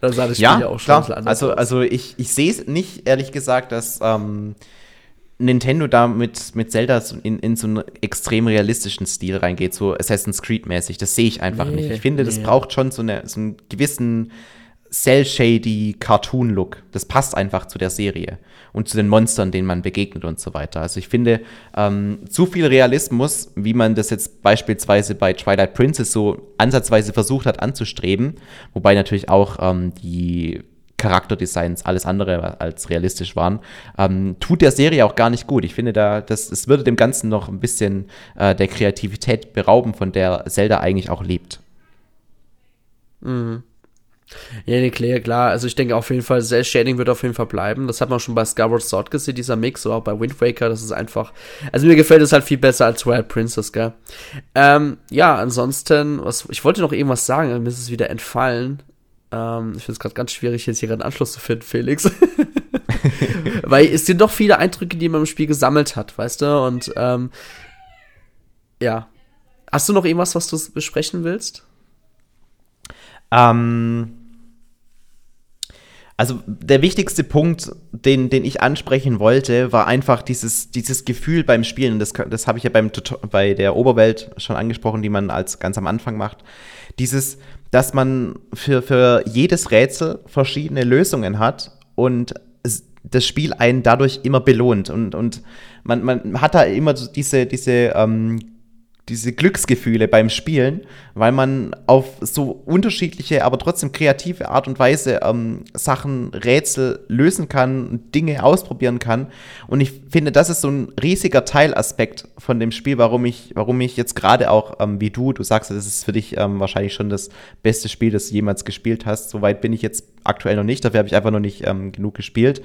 Speaker 2: dann sah das Spiel ja, ja auch schon klar. anders also, aus. Also ich, ich sehe es nicht, ehrlich gesagt, dass ähm, Nintendo da mit, mit Zelda in, in so einen extrem realistischen Stil reingeht, so Assassin's Creed-mäßig. Das sehe ich einfach nee, nicht. Ich finde, nee. das braucht schon so, eine, so einen gewissen cell-shady Cartoon-Look. Das passt einfach zu der Serie und zu den Monstern, denen man begegnet und so weiter. Also ich finde, ähm, zu viel Realismus, wie man das jetzt beispielsweise bei Twilight Princess so ansatzweise versucht hat anzustreben, wobei natürlich auch ähm, die Charakterdesigns alles andere als realistisch waren, ähm, tut der Serie auch gar nicht gut. Ich finde, da, das, es würde dem Ganzen noch ein bisschen äh, der Kreativität berauben, von der Zelda eigentlich auch lebt.
Speaker 1: Mhm. Ja, nee, klar, klar. Also ich denke auf jeden Fall, Cell Shading wird auf jeden Fall bleiben. Das hat man schon bei Skyward Sword gesehen, dieser Mix, oder auch bei Wind Waker. Das ist einfach, also mir gefällt es halt viel besser als Wild Princess, gell. Ähm, ja, ansonsten, was, ich wollte noch irgendwas sagen, mir ist es wieder entfallen. Ähm, ich finde es gerade ganz schwierig, jetzt hier einen Anschluss zu finden, Felix. Weil es sind doch viele Eindrücke, die man im Spiel gesammelt hat, weißt du? Und ähm, ja. Hast du noch irgendwas, was du besprechen willst?
Speaker 2: Ähm, also der wichtigste Punkt, den, den ich ansprechen wollte, war einfach dieses, dieses Gefühl beim Spielen. Das, das habe ich ja beim, bei der Oberwelt schon angesprochen, die man als ganz am Anfang macht. Dieses, dass man für, für jedes Rätsel verschiedene Lösungen hat und das Spiel einen dadurch immer belohnt. Und, und man, man hat da immer diese, diese ähm, diese Glücksgefühle beim Spielen, weil man auf so unterschiedliche, aber trotzdem kreative Art und Weise ähm, Sachen, Rätsel lösen kann, Dinge ausprobieren kann. Und ich finde, das ist so ein riesiger Teilaspekt von dem Spiel, warum ich, warum ich jetzt gerade auch ähm, wie du, du sagst, das ist für dich ähm, wahrscheinlich schon das beste Spiel, das du jemals gespielt hast. Soweit bin ich jetzt aktuell noch nicht, dafür habe ich einfach noch nicht ähm, genug gespielt.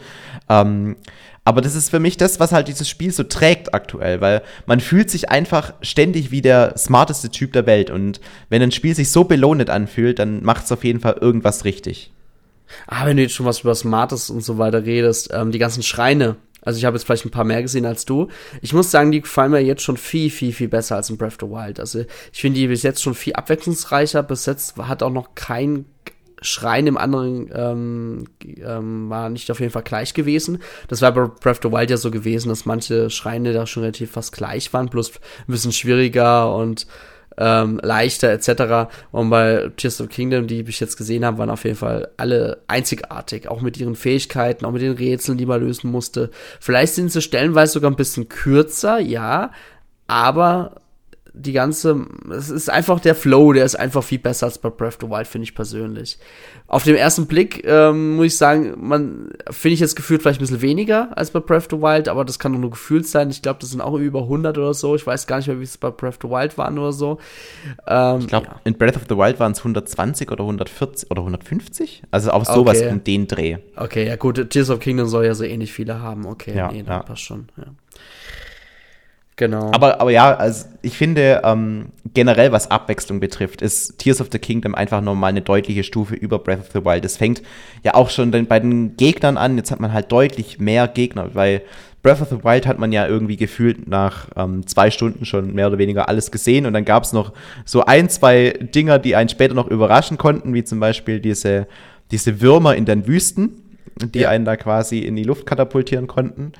Speaker 2: Aber das ist für mich das, was halt dieses Spiel so trägt aktuell, weil man fühlt sich einfach ständig wie der smarteste Typ der Welt. Und wenn ein Spiel sich so belohnt anfühlt, dann macht es auf jeden Fall irgendwas richtig.
Speaker 1: Ah, wenn du jetzt schon was über Smartes und so weiter redest, ähm, die ganzen Schreine. Also ich habe jetzt vielleicht ein paar mehr gesehen als du. Ich muss sagen, die gefallen mir jetzt schon viel, viel, viel besser als in Breath of the Wild. Also ich finde die bis jetzt schon viel abwechslungsreicher. Bis jetzt hat auch noch kein Schrein im anderen ähm, ähm, war nicht auf jeden Fall gleich gewesen. Das war bei Breath of the Wild ja so gewesen, dass manche Schreine da schon relativ fast gleich waren, bloß ein bisschen schwieriger und ähm, leichter etc. Und bei Tears of Kingdom, die ich jetzt gesehen habe, waren auf jeden Fall alle einzigartig, auch mit ihren Fähigkeiten, auch mit den Rätseln, die man lösen musste. Vielleicht sind sie stellenweise sogar ein bisschen kürzer, ja, aber die ganze, es ist einfach der Flow, der ist einfach viel besser als bei Breath of the Wild, finde ich persönlich. Auf den ersten Blick ähm, muss ich sagen, man finde ich jetzt gefühlt vielleicht ein bisschen weniger als bei Breath of the Wild, aber das kann doch nur gefühlt sein. Ich glaube, das sind auch über 100 oder so. Ich weiß gar nicht mehr, wie es bei Breath of the Wild waren oder so.
Speaker 2: Ähm, ich glaube, ja. in Breath of the Wild waren es 120 oder 140 oder 150. Also auch sowas okay. in den Dreh.
Speaker 1: Okay, ja gut, Tears of Kingdom soll ja so ähnlich viele haben. Okay, ja, nee, dann ja. passt schon. Ja.
Speaker 2: Genau. Aber, aber ja, also ich finde, ähm, generell was Abwechslung betrifft, ist Tears of the Kingdom einfach nochmal eine deutliche Stufe über Breath of the Wild. Es fängt ja auch schon bei den Gegnern an. Jetzt hat man halt deutlich mehr Gegner, weil Breath of the Wild hat man ja irgendwie gefühlt nach ähm, zwei Stunden schon mehr oder weniger alles gesehen. Und dann gab es noch so ein, zwei Dinger, die einen später noch überraschen konnten, wie zum Beispiel diese, diese Würmer in den Wüsten, die ja. einen da quasi in die Luft katapultieren konnten.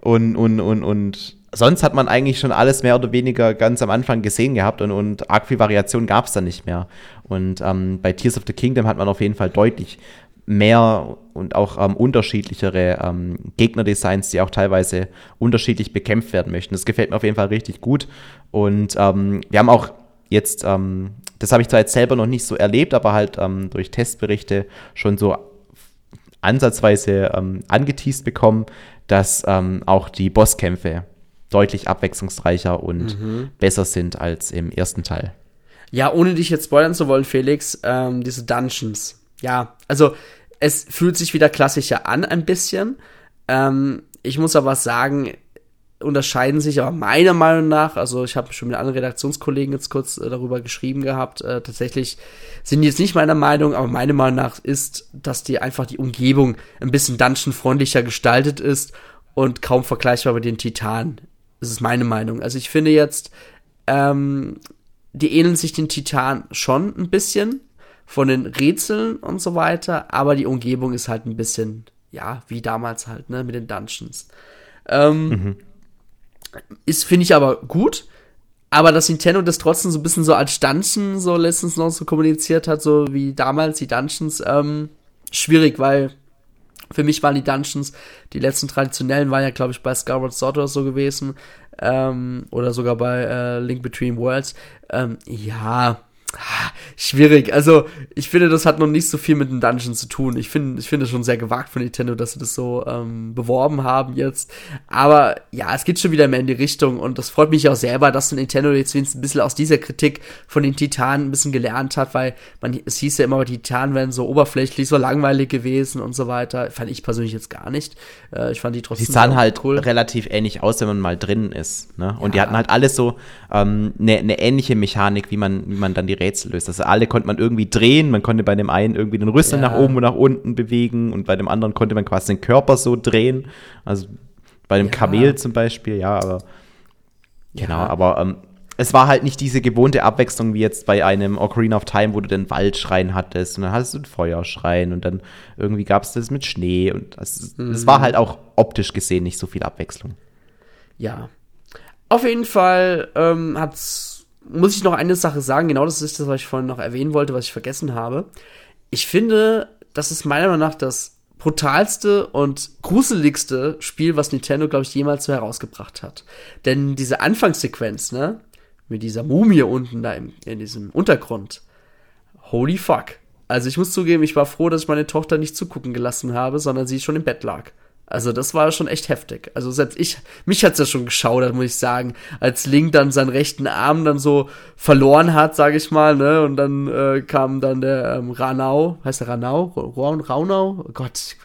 Speaker 2: Und, und, und, und sonst hat man eigentlich schon alles mehr oder weniger ganz am Anfang gesehen gehabt und, und arg viel Variation gab es da nicht mehr. Und ähm, bei Tears of the Kingdom hat man auf jeden Fall deutlich mehr und auch ähm, unterschiedlichere ähm, Gegnerdesigns, die auch teilweise unterschiedlich bekämpft werden möchten. Das gefällt mir auf jeden Fall richtig gut. Und ähm, wir haben auch jetzt, ähm, das habe ich zwar jetzt selber noch nicht so erlebt, aber halt ähm, durch Testberichte schon so ansatzweise ähm, angeteased bekommen, dass auch die Bosskämpfe deutlich abwechslungsreicher und mhm. besser sind als im ersten Teil.
Speaker 1: Ja, ohne dich jetzt spoilern zu wollen, Felix, ähm, diese Dungeons. Ja, also es fühlt sich wieder klassischer an, ein bisschen. Ähm, ich muss aber sagen, unterscheiden sich aber meiner Meinung nach, also ich habe schon mit anderen Redaktionskollegen jetzt kurz äh, darüber geschrieben gehabt, äh, tatsächlich sind die jetzt nicht meiner Meinung, aber meiner Meinung nach ist, dass die einfach die Umgebung ein bisschen dungeon-freundlicher gestaltet ist und kaum vergleichbar mit den Titanen. Das ist meine Meinung. Also ich finde jetzt, ähm, die ähneln sich den Titan schon ein bisschen von den Rätseln und so weiter, aber die Umgebung ist halt ein bisschen, ja, wie damals halt, ne, mit den Dungeons. Ähm, mhm. Ist, finde ich aber gut. Aber dass Nintendo das trotzdem so ein bisschen so als Dungeon so letztens noch so kommuniziert hat, so wie damals die Dungeons, ähm, schwierig, weil für mich waren die Dungeons, die letzten traditionellen waren ja, glaube ich, bei Skyward Sword oder so gewesen. Ähm, oder sogar bei äh, Link Between Worlds. Ähm, ja, Schwierig. Also, ich finde, das hat noch nicht so viel mit den Dungeons zu tun. Ich finde, ich finde es schon sehr gewagt von Nintendo, dass sie das so ähm, beworben haben jetzt. Aber ja, es geht schon wieder mehr in die Richtung und das freut mich auch selber, dass Nintendo jetzt wenigstens ein bisschen aus dieser Kritik von den Titanen ein bisschen gelernt hat, weil man, es hieß ja immer, die Titanen wären so oberflächlich, so langweilig gewesen und so weiter. Fand ich persönlich jetzt gar nicht. Äh, ich fand die trotzdem.
Speaker 2: Die sahen halt cool. relativ ähnlich aus, wenn man mal drin ist. Ne? Und ja. die hatten halt alles so eine ähm, ne, ne ähnliche Mechanik, wie man, wie man dann die Rätsel löst. Also alle konnte man irgendwie drehen, man konnte bei dem einen irgendwie den Rüssel ja. nach oben und nach unten bewegen und bei dem anderen konnte man quasi den Körper so drehen. Also bei dem ja. Kamel zum Beispiel, ja, aber genau, aber ähm, es war halt nicht diese gewohnte Abwechslung wie jetzt bei einem Ocarina of Time, wo du den Waldschrein hattest und dann hattest du den Feuerschrein und dann irgendwie gab es das mit Schnee und es mhm. war halt auch optisch gesehen nicht so viel Abwechslung.
Speaker 1: Ja. Auf jeden Fall ähm, hat's muss ich noch eine Sache sagen, genau das ist das, was ich vorhin noch erwähnen wollte, was ich vergessen habe. Ich finde, das ist meiner Meinung nach das brutalste und gruseligste Spiel, was Nintendo, glaube ich, jemals so herausgebracht hat. Denn diese Anfangssequenz, ne, mit dieser Mumie unten da im, in diesem Untergrund, holy fuck. Also ich muss zugeben, ich war froh, dass ich meine Tochter nicht zugucken gelassen habe, sondern sie schon im Bett lag. Also das war schon echt heftig. Also selbst ich, mich hat's ja schon geschaudert, muss ich sagen, als Link dann seinen rechten Arm dann so verloren hat, sage ich mal, ne? Und dann äh, kam dann der ähm, Ranau, heißt der Ranau? Raunau? Oh Gott,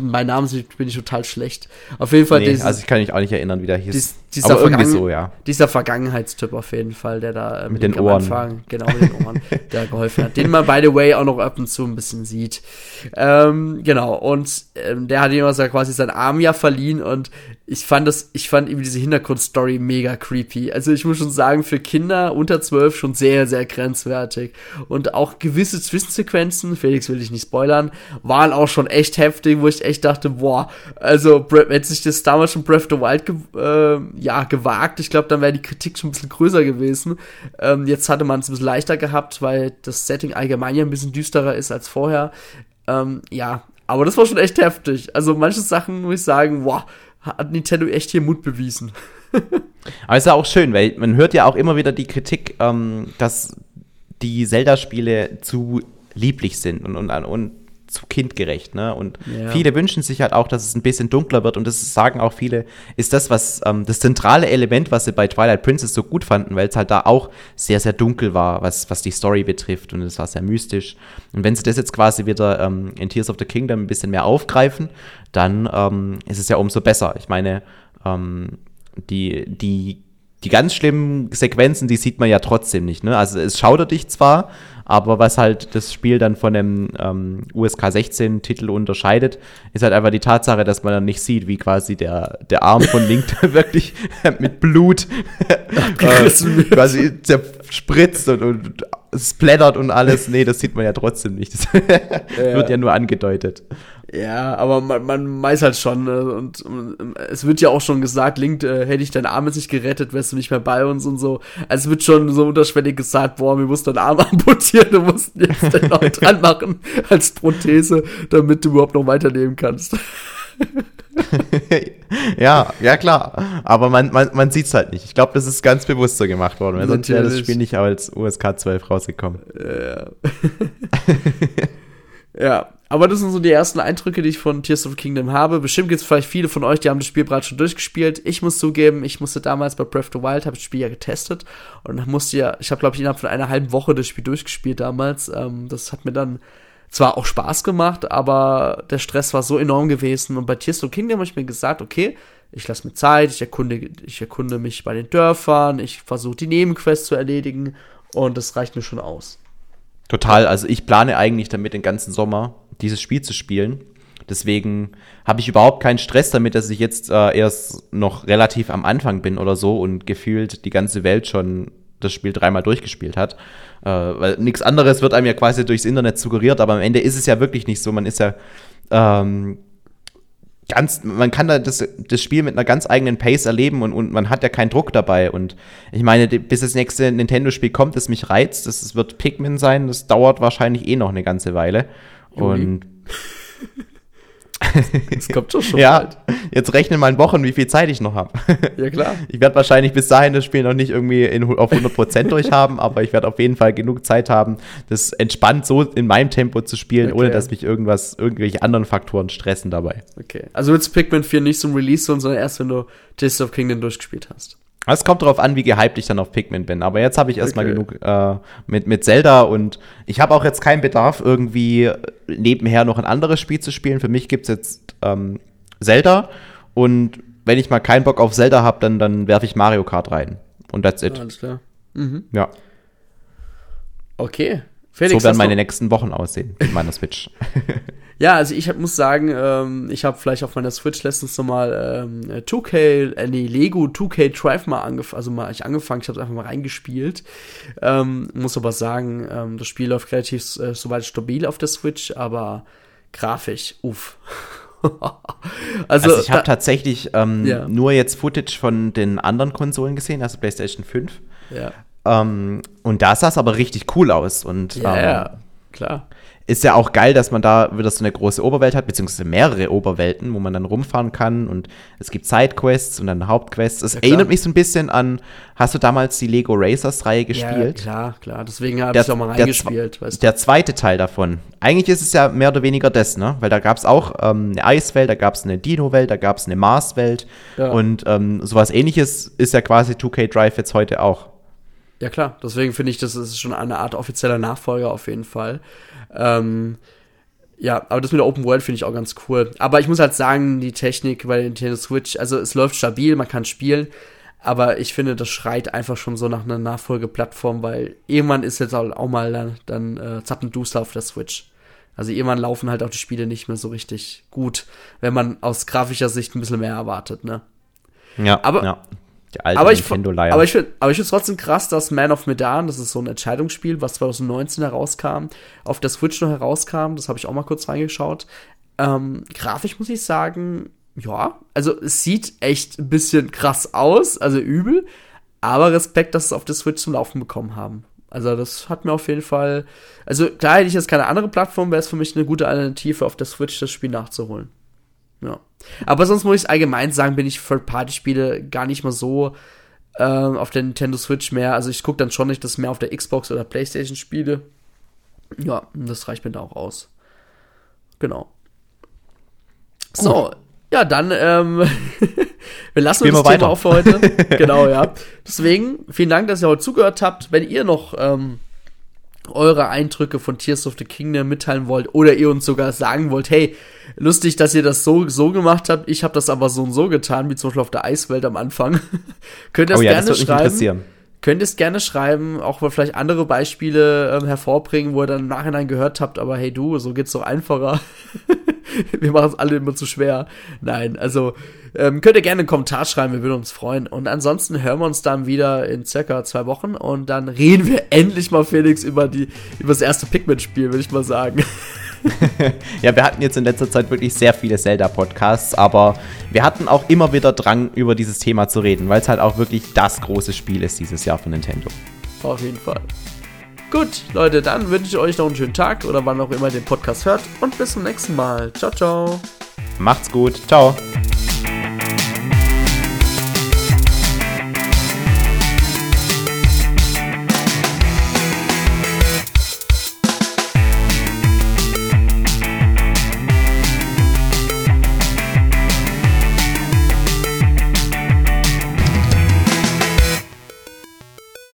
Speaker 1: mein Name bin ich total schlecht. Auf jeden Fall.
Speaker 2: Nee, dieses, also ich kann mich auch nicht erinnern, wie der hieß.
Speaker 1: Dies, dieser Aber irgendwie so, ja. Dieser Vergangenheitstyp auf jeden Fall, der da
Speaker 2: äh, mit den Ohren.
Speaker 1: Anfang, genau, mit den Ohren, der geholfen hat. Den man, by the way, auch noch ab und zu ein bisschen sieht. Ähm, genau, und ähm, der hat ihm also quasi seinen Arm ja verliehen und ich fand das, ich fand irgendwie diese Hintergrundstory mega creepy. Also ich muss schon sagen, für Kinder unter zwölf schon sehr, sehr grenzwertig. Und auch gewisse Zwischensequenzen, Felix will ich nicht spoilern, waren auch schon echt heftig, wo ich echt dachte, boah, also hätte sich das damals schon Breath of the Wild ge äh, ja, gewagt, ich glaube, dann wäre die Kritik schon ein bisschen größer gewesen. Ähm, jetzt hatte man es ein bisschen leichter gehabt, weil das Setting allgemein ja ein bisschen düsterer ist als vorher. Ähm, ja, aber das war schon echt heftig. Also manche Sachen muss ich sagen, boah, hat Nintendo echt hier Mut bewiesen.
Speaker 2: Aber ist ja auch schön, weil man hört ja auch immer wieder die Kritik, ähm, dass die Zelda-Spiele zu lieblich sind und, und, und zu kindgerecht, ne? Und ja. viele wünschen sich halt auch, dass es ein bisschen dunkler wird und das sagen auch viele, ist das, was ähm, das zentrale Element, was sie bei Twilight Princess so gut fanden, weil es halt da auch sehr, sehr dunkel war, was, was die Story betrifft und es war sehr mystisch. Und wenn sie das jetzt quasi wieder ähm, in Tears of the Kingdom ein bisschen mehr aufgreifen, dann ähm, ist es ja umso besser. Ich meine, ähm, die, die die ganz schlimmen Sequenzen, die sieht man ja trotzdem nicht. Ne? Also es schaudert dich zwar, aber was halt das Spiel dann von dem ähm, USK 16 Titel unterscheidet, ist halt einfach die Tatsache, dass man dann nicht sieht, wie quasi der, der Arm von Link wirklich mit Blut äh, quasi zerspritzt und, und splattert und alles. Nee, das sieht man ja trotzdem nicht. Das ja. wird ja nur angedeutet.
Speaker 1: Ja, aber man, man weiß halt schon, ne? und, und, es wird ja auch schon gesagt, Link, äh, hätte ich deinen Arm jetzt nicht gerettet, wärst du nicht mehr bei uns und so. Also es wird schon so unterschwellig gesagt, boah, wir mussten deinen Arm amputieren, du musst jetzt den noch dran machen als Prothese, damit du überhaupt noch weiterleben kannst.
Speaker 2: ja, ja klar. Aber man, man, man sieht es halt nicht. Ich glaube, das ist ganz bewusst so gemacht worden. Weil sonst wäre das Spiel nicht als USK 12 rausgekommen.
Speaker 1: Ja. ja, aber das sind so die ersten Eindrücke, die ich von Tears of the Kingdom habe. Bestimmt gibt es vielleicht viele von euch, die haben das Spiel bereits schon durchgespielt. Ich muss zugeben, ich musste damals bei Breath of the Wild, habe das Spiel ja getestet und musste ja, ich habe glaube ich innerhalb von einer halben Woche das Spiel durchgespielt damals. Ähm, das hat mir dann zwar auch Spaß gemacht, aber der Stress war so enorm gewesen. Und bei Tears of the Kingdom habe ich mir gesagt, okay, ich lasse mir Zeit, ich erkunde, ich erkunde mich bei den Dörfern, ich versuche die Nebenquests zu erledigen und das reicht mir schon aus.
Speaker 2: Total, also ich plane eigentlich damit den ganzen Sommer dieses Spiel zu spielen. Deswegen habe ich überhaupt keinen Stress damit, dass ich jetzt äh, erst noch relativ am Anfang bin oder so und gefühlt die ganze Welt schon das Spiel dreimal durchgespielt hat. Äh, weil nichts anderes wird einem ja quasi durchs Internet suggeriert, aber am Ende ist es ja wirklich nicht so. Man ist ja ähm, ganz, man kann da das, das Spiel mit einer ganz eigenen Pace erleben und, und man hat ja keinen Druck dabei. Und ich meine, bis das nächste Nintendo-Spiel kommt, das mich reizt, das, das wird Pikmin sein, das dauert wahrscheinlich eh noch eine ganze Weile. Juli. Und
Speaker 1: Es kommt schon schon
Speaker 2: Ja, bald. jetzt rechne mal in Wochen, wie viel Zeit ich noch habe.
Speaker 1: Ja, klar.
Speaker 2: Ich werde wahrscheinlich bis dahin das Spiel noch nicht irgendwie in, auf 100% durchhaben, aber ich werde auf jeden Fall genug Zeit haben, das entspannt so in meinem Tempo zu spielen, okay. ohne dass mich irgendwas, irgendwelche anderen Faktoren stressen dabei.
Speaker 1: Okay. Also wird Pikmin 4 nicht zum Release, sondern erst, wenn du Taste of Kingdom durchgespielt hast.
Speaker 2: Es kommt darauf an, wie gehypt ich dann auf Pikmin bin. Aber jetzt habe ich erstmal okay. genug äh, mit, mit Zelda und ich habe auch jetzt keinen Bedarf, irgendwie nebenher noch ein anderes Spiel zu spielen. Für mich gibt es jetzt ähm, Zelda und wenn ich mal keinen Bock auf Zelda habe, dann, dann werfe ich Mario Kart rein. Und that's it.
Speaker 1: Alles klar. Mhm.
Speaker 2: Ja.
Speaker 1: Okay.
Speaker 2: Felix, so werden meine nächsten Wochen aussehen mit meiner Switch.
Speaker 1: Ja, also ich hab, muss sagen, ähm, ich habe vielleicht auf meiner Switch letztens nochmal ähm, 2K, äh, nee, Lego 2K Drive mal angefangen, also mal ich angefangen, ich habe es einfach mal reingespielt. Ähm, muss aber sagen, ähm, das Spiel läuft relativ äh, soweit stabil auf der Switch, aber grafisch, uff.
Speaker 2: also, also, ich habe tatsächlich ähm, ja. nur jetzt Footage von den anderen Konsolen gesehen, also PlayStation 5.
Speaker 1: Ja.
Speaker 2: Ähm, und da sah es aber richtig cool aus und
Speaker 1: ja, ähm, ja klar
Speaker 2: ist ja auch geil, dass man da wieder so eine große Oberwelt hat, beziehungsweise mehrere Oberwelten, wo man dann rumfahren kann und es gibt Sidequests und dann Hauptquests. Es ja, erinnert mich so ein bisschen an, hast du damals die Lego Racers Reihe gespielt?
Speaker 1: Ja, klar, klar. Deswegen habe ich auch mal reingespielt.
Speaker 2: Der, der zweite Teil davon. Eigentlich ist es ja mehr oder weniger das, ne? Weil da gab es auch ähm, eine Eiswelt, da gab es eine Dino-Welt, da gab es eine Mars-Welt ja. und ähm, sowas ähnliches ist ja quasi 2K Drive jetzt heute auch.
Speaker 1: Ja klar, deswegen finde ich, das ist schon eine Art offizieller Nachfolger auf jeden Fall. Ähm, ja, aber das mit der Open World finde ich auch ganz cool. Aber ich muss halt sagen, die Technik bei der Nintendo Switch, also es läuft stabil, man kann spielen, aber ich finde, das schreit einfach schon so nach einer Nachfolgeplattform, weil irgendwann ist jetzt auch mal dann, dann äh, Zappenduster auf der Switch. Also irgendwann laufen halt auch die Spiele nicht mehr so richtig gut, wenn man aus grafischer Sicht ein bisschen mehr erwartet, ne?
Speaker 2: Ja,
Speaker 1: aber
Speaker 2: ja.
Speaker 1: Die alte aber ich, aber ich finde aber ich finde trotzdem krass, dass Man of Medan, das ist so ein Entscheidungsspiel, was 2019 herauskam, auf der Switch noch herauskam, das habe ich auch mal kurz reingeschaut. Ähm, grafisch muss ich sagen, ja, also es sieht echt ein bisschen krass aus, also übel, aber Respekt, dass es auf der Switch zum Laufen bekommen haben. Also das hat mir auf jeden Fall, also klar hätte ich jetzt keine andere Plattform, wäre es für mich eine gute Alternative, auf der Switch das Spiel nachzuholen. Ja. Aber sonst muss ich allgemein sagen, bin ich Third-Party-Spiele gar nicht mal so ähm, auf der Nintendo Switch mehr. Also ich gucke dann schon nicht, dass mehr auf der Xbox oder Playstation spiele. Ja, das reicht mir da auch aus. Genau. Gut. So, ja, dann, ähm, wir lassen uns das weiter. Thema auch für heute. genau, ja. Deswegen, vielen Dank, dass ihr heute zugehört habt. Wenn ihr noch ähm, eure Eindrücke von Tears of the Kingdom mitteilen wollt oder ihr uns sogar sagen wollt, hey, lustig, dass ihr das so, so gemacht habt, ich habe das aber so und so getan, wie zum Beispiel auf der Eiswelt am Anfang, könnt ihr es oh ja, gerne das schreiben. Könnt ihr es gerne schreiben, auch mal vielleicht andere Beispiele ähm, hervorbringen, wo ihr dann im Nachhinein gehört habt, aber hey du, so geht's doch einfacher. wir machen es alle immer zu schwer. Nein, also ähm, könnt ihr gerne einen Kommentar schreiben, wir würden uns freuen. Und ansonsten hören wir uns dann wieder in circa zwei Wochen und dann reden wir endlich mal, Felix, über, die, über das erste Pikmin-Spiel, würde ich mal sagen.
Speaker 2: ja, wir hatten jetzt in letzter Zeit wirklich sehr viele Zelda-Podcasts, aber wir hatten auch immer wieder Drang, über dieses Thema zu reden, weil es halt auch wirklich das große Spiel ist dieses Jahr von Nintendo.
Speaker 1: Auf jeden Fall. Gut, Leute, dann wünsche ich euch noch einen schönen Tag oder wann auch immer ihr den Podcast hört und bis zum nächsten Mal. Ciao, ciao.
Speaker 2: Macht's gut. Ciao.